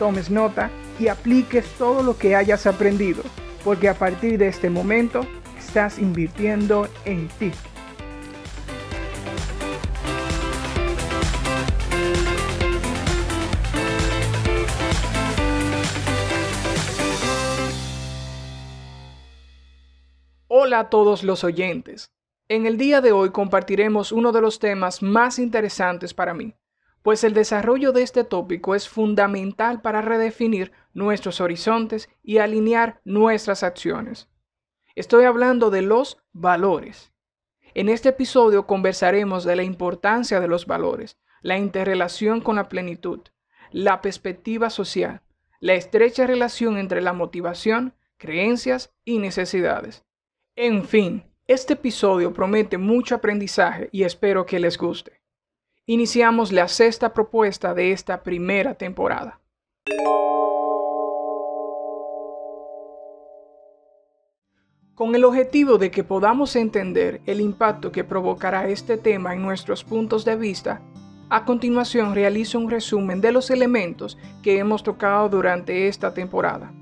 tomes nota y apliques todo lo que hayas aprendido, porque a partir de este momento estás invirtiendo en ti. Hola a todos los oyentes. En el día de hoy compartiremos uno de los temas más interesantes para mí, pues el desarrollo de este tópico es fundamental para redefinir nuestros horizontes y alinear nuestras acciones. Estoy hablando de los valores. En este episodio conversaremos de la importancia de los valores, la interrelación con la plenitud, la perspectiva social, la estrecha relación entre la motivación, creencias y necesidades. En fin, este episodio promete mucho aprendizaje y espero que les guste iniciamos la sexta propuesta de esta primera temporada. Con el objetivo de que podamos entender el impacto que provocará este tema en nuestros puntos de vista, a continuación realizo un resumen de los elementos que hemos tocado durante esta temporada.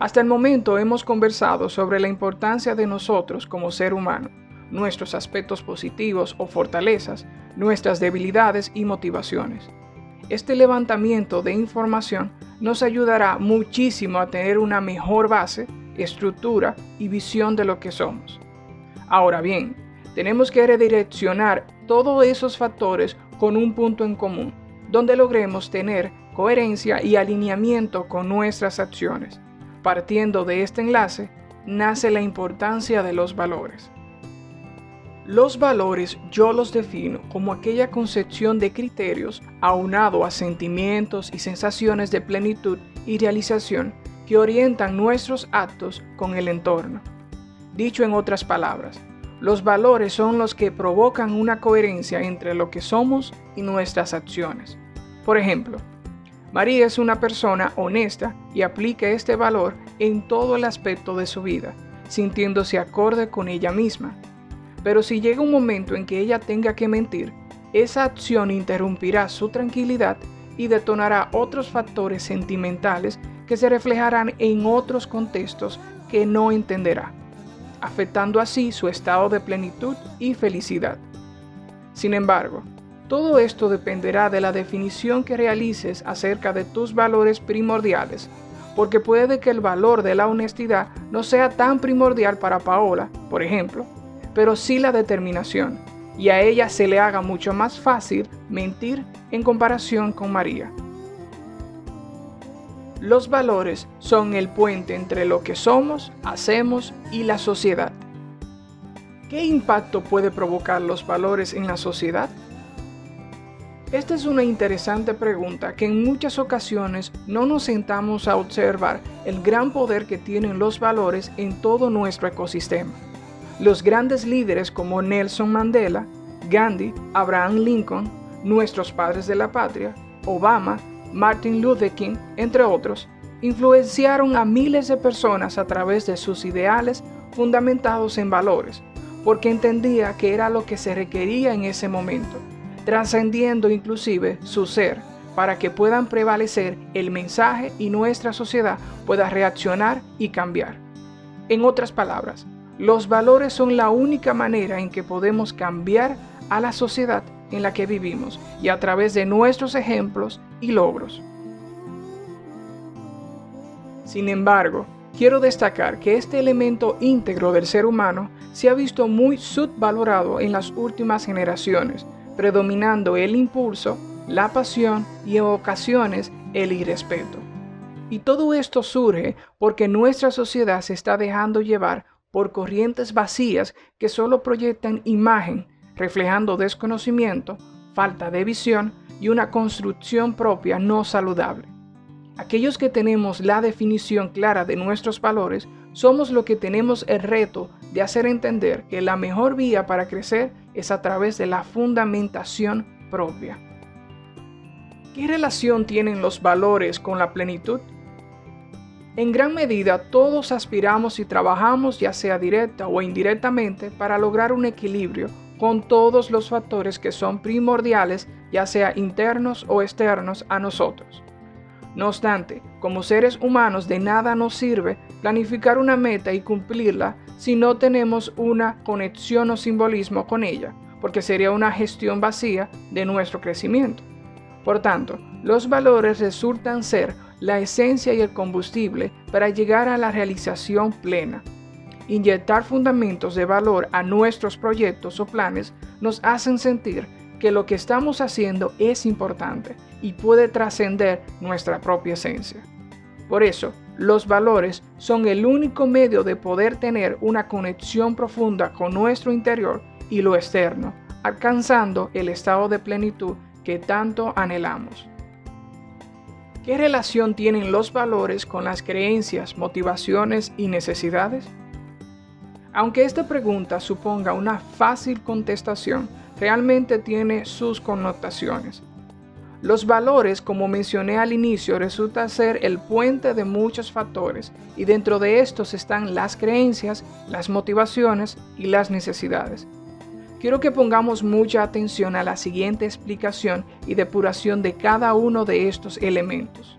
Hasta el momento hemos conversado sobre la importancia de nosotros como ser humano, nuestros aspectos positivos o fortalezas, nuestras debilidades y motivaciones. Este levantamiento de información nos ayudará muchísimo a tener una mejor base, estructura y visión de lo que somos. Ahora bien, tenemos que redireccionar todos esos factores con un punto en común, donde logremos tener coherencia y alineamiento con nuestras acciones. Partiendo de este enlace, nace la importancia de los valores. Los valores yo los defino como aquella concepción de criterios aunado a sentimientos y sensaciones de plenitud y realización que orientan nuestros actos con el entorno. Dicho en otras palabras, los valores son los que provocan una coherencia entre lo que somos y nuestras acciones. Por ejemplo, María es una persona honesta y aplica este valor en todo el aspecto de su vida, sintiéndose acorde con ella misma pero si llega un momento en que ella tenga que mentir, esa acción interrumpirá su tranquilidad y detonará otros factores sentimentales que se reflejarán en otros contextos que no entenderá, afectando así su estado de plenitud y felicidad. Sin embargo, todo esto dependerá de la definición que realices acerca de tus valores primordiales, porque puede que el valor de la honestidad no sea tan primordial para Paola, por ejemplo, pero sí la determinación, y a ella se le haga mucho más fácil mentir en comparación con María. Los valores son el puente entre lo que somos, hacemos y la sociedad. ¿Qué impacto puede provocar los valores en la sociedad? Esta es una interesante pregunta que en muchas ocasiones no nos sentamos a observar el gran poder que tienen los valores en todo nuestro ecosistema. Los grandes líderes como Nelson Mandela, Gandhi, Abraham Lincoln, nuestros padres de la patria, Obama, Martin Luther King, entre otros, influenciaron a miles de personas a través de sus ideales fundamentados en valores, porque entendía que era lo que se requería en ese momento, trascendiendo inclusive su ser, para que puedan prevalecer el mensaje y nuestra sociedad pueda reaccionar y cambiar. En otras palabras, los valores son la única manera en que podemos cambiar a la sociedad en la que vivimos y a través de nuestros ejemplos y logros. Sin embargo, quiero destacar que este elemento íntegro del ser humano se ha visto muy subvalorado en las últimas generaciones, predominando el impulso, la pasión y en ocasiones el irrespeto. Y todo esto surge porque nuestra sociedad se está dejando llevar por corrientes vacías que solo proyectan imagen, reflejando desconocimiento, falta de visión y una construcción propia no saludable. Aquellos que tenemos la definición clara de nuestros valores somos los que tenemos el reto de hacer entender que la mejor vía para crecer es a través de la fundamentación propia. ¿Qué relación tienen los valores con la plenitud? En gran medida todos aspiramos y trabajamos ya sea directa o indirectamente para lograr un equilibrio con todos los factores que son primordiales ya sea internos o externos a nosotros. No obstante, como seres humanos de nada nos sirve planificar una meta y cumplirla si no tenemos una conexión o simbolismo con ella, porque sería una gestión vacía de nuestro crecimiento. Por tanto, los valores resultan ser la esencia y el combustible para llegar a la realización plena. Inyectar fundamentos de valor a nuestros proyectos o planes nos hacen sentir que lo que estamos haciendo es importante y puede trascender nuestra propia esencia. Por eso, los valores son el único medio de poder tener una conexión profunda con nuestro interior y lo externo, alcanzando el estado de plenitud que tanto anhelamos. ¿Qué relación tienen los valores con las creencias, motivaciones y necesidades? Aunque esta pregunta suponga una fácil contestación, realmente tiene sus connotaciones. Los valores, como mencioné al inicio, resulta ser el puente de muchos factores y dentro de estos están las creencias, las motivaciones y las necesidades. Quiero que pongamos mucha atención a la siguiente explicación y depuración de cada uno de estos elementos.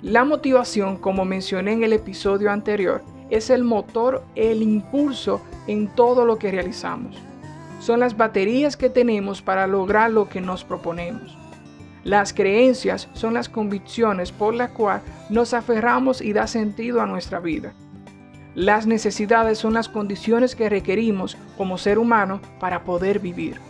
La motivación, como mencioné en el episodio anterior, es el motor, el impulso en todo lo que realizamos. Son las baterías que tenemos para lograr lo que nos proponemos. Las creencias son las convicciones por las cuales nos aferramos y da sentido a nuestra vida. Las necesidades son las condiciones que requerimos como ser humano para poder vivir.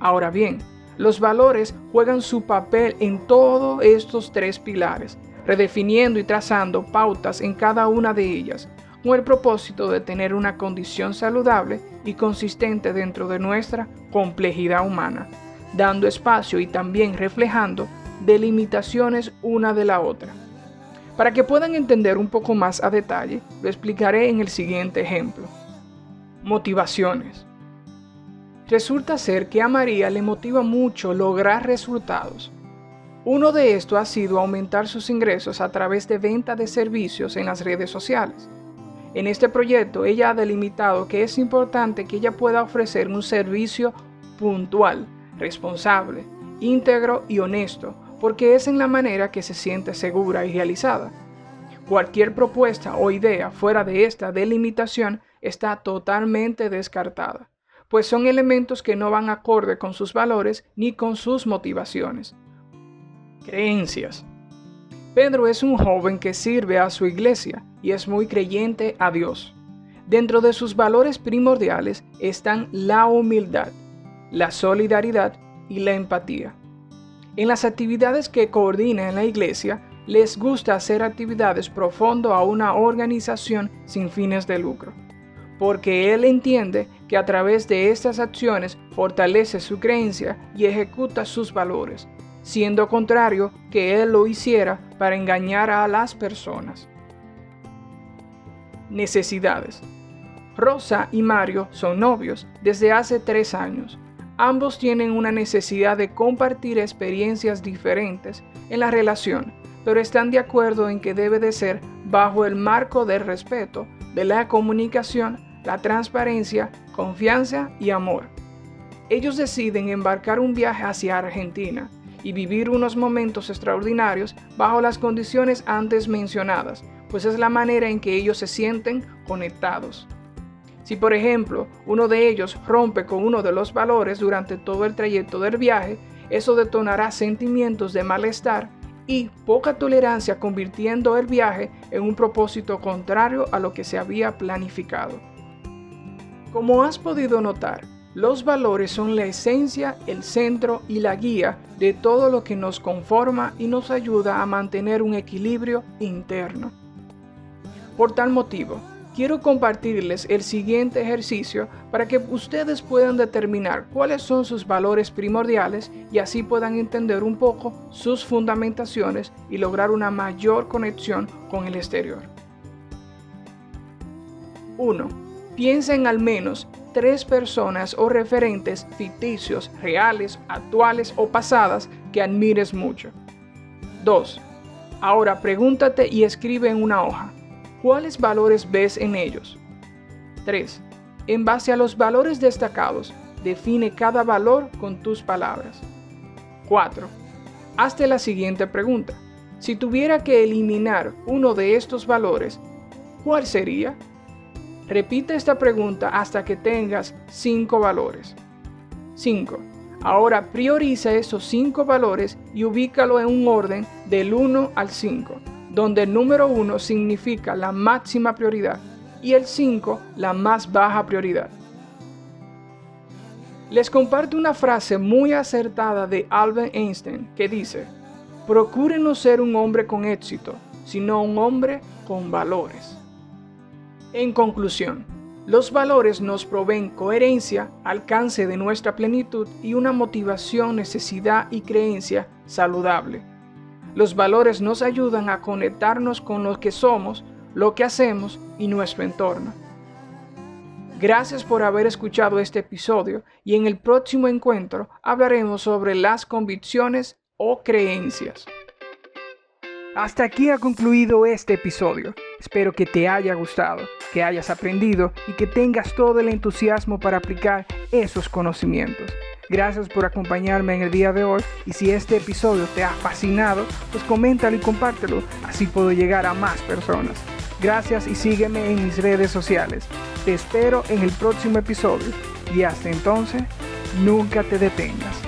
Ahora bien, los valores juegan su papel en todos estos tres pilares, redefiniendo y trazando pautas en cada una de ellas, con el propósito de tener una condición saludable y consistente dentro de nuestra complejidad humana dando espacio y también reflejando delimitaciones una de la otra. Para que puedan entender un poco más a detalle, lo explicaré en el siguiente ejemplo. Motivaciones. Resulta ser que a María le motiva mucho lograr resultados. Uno de estos ha sido aumentar sus ingresos a través de venta de servicios en las redes sociales. En este proyecto ella ha delimitado que es importante que ella pueda ofrecer un servicio puntual responsable, íntegro y honesto, porque es en la manera que se siente segura y realizada. Cualquier propuesta o idea fuera de esta delimitación está totalmente descartada, pues son elementos que no van acorde con sus valores ni con sus motivaciones. Creencias. Pedro es un joven que sirve a su iglesia y es muy creyente a Dios. Dentro de sus valores primordiales están la humildad, la solidaridad y la empatía. En las actividades que coordina en la iglesia, les gusta hacer actividades profundo a una organización sin fines de lucro, porque él entiende que a través de estas acciones fortalece su creencia y ejecuta sus valores, siendo contrario que él lo hiciera para engañar a las personas. Necesidades. Rosa y Mario son novios desde hace tres años Ambos tienen una necesidad de compartir experiencias diferentes en la relación, pero están de acuerdo en que debe de ser bajo el marco del respeto, de la comunicación, la transparencia, confianza y amor. Ellos deciden embarcar un viaje hacia Argentina y vivir unos momentos extraordinarios bajo las condiciones antes mencionadas, pues es la manera en que ellos se sienten conectados. Si por ejemplo uno de ellos rompe con uno de los valores durante todo el trayecto del viaje, eso detonará sentimientos de malestar y poca tolerancia convirtiendo el viaje en un propósito contrario a lo que se había planificado. Como has podido notar, los valores son la esencia, el centro y la guía de todo lo que nos conforma y nos ayuda a mantener un equilibrio interno. Por tal motivo, quiero compartirles el siguiente ejercicio para que ustedes puedan determinar cuáles son sus valores primordiales y así puedan entender un poco sus fundamentaciones y lograr una mayor conexión con el exterior. 1. Piensa en al menos tres personas o referentes ficticios, reales, actuales o pasadas que admires mucho. 2. Ahora pregúntate y escribe en una hoja. ¿Cuáles valores ves en ellos? 3. En base a los valores destacados, define cada valor con tus palabras. 4. Hazte la siguiente pregunta. Si tuviera que eliminar uno de estos valores, ¿cuál sería? Repite esta pregunta hasta que tengas 5 valores. 5. Ahora prioriza esos 5 valores y ubícalo en un orden del 1 al 5 donde el número 1 significa la máxima prioridad y el 5 la más baja prioridad. Les comparto una frase muy acertada de Albert Einstein que dice, procure no ser un hombre con éxito, sino un hombre con valores. En conclusión, los valores nos proveen coherencia, alcance de nuestra plenitud y una motivación, necesidad y creencia saludable los valores nos ayudan a conectarnos con lo que somos, lo que hacemos y nuestro entorno. Gracias por haber escuchado este episodio y en el próximo encuentro hablaremos sobre las convicciones o creencias. Hasta aquí ha concluido este episodio. Espero que te haya gustado, que hayas aprendido y que tengas todo el entusiasmo para aplicar esos conocimientos. Gracias por acompañarme en el día de hoy y si este episodio te ha fascinado, pues coméntalo y compártelo, así puedo llegar a más personas. Gracias y sígueme en mis redes sociales. Te espero en el próximo episodio y hasta entonces, nunca te detengas.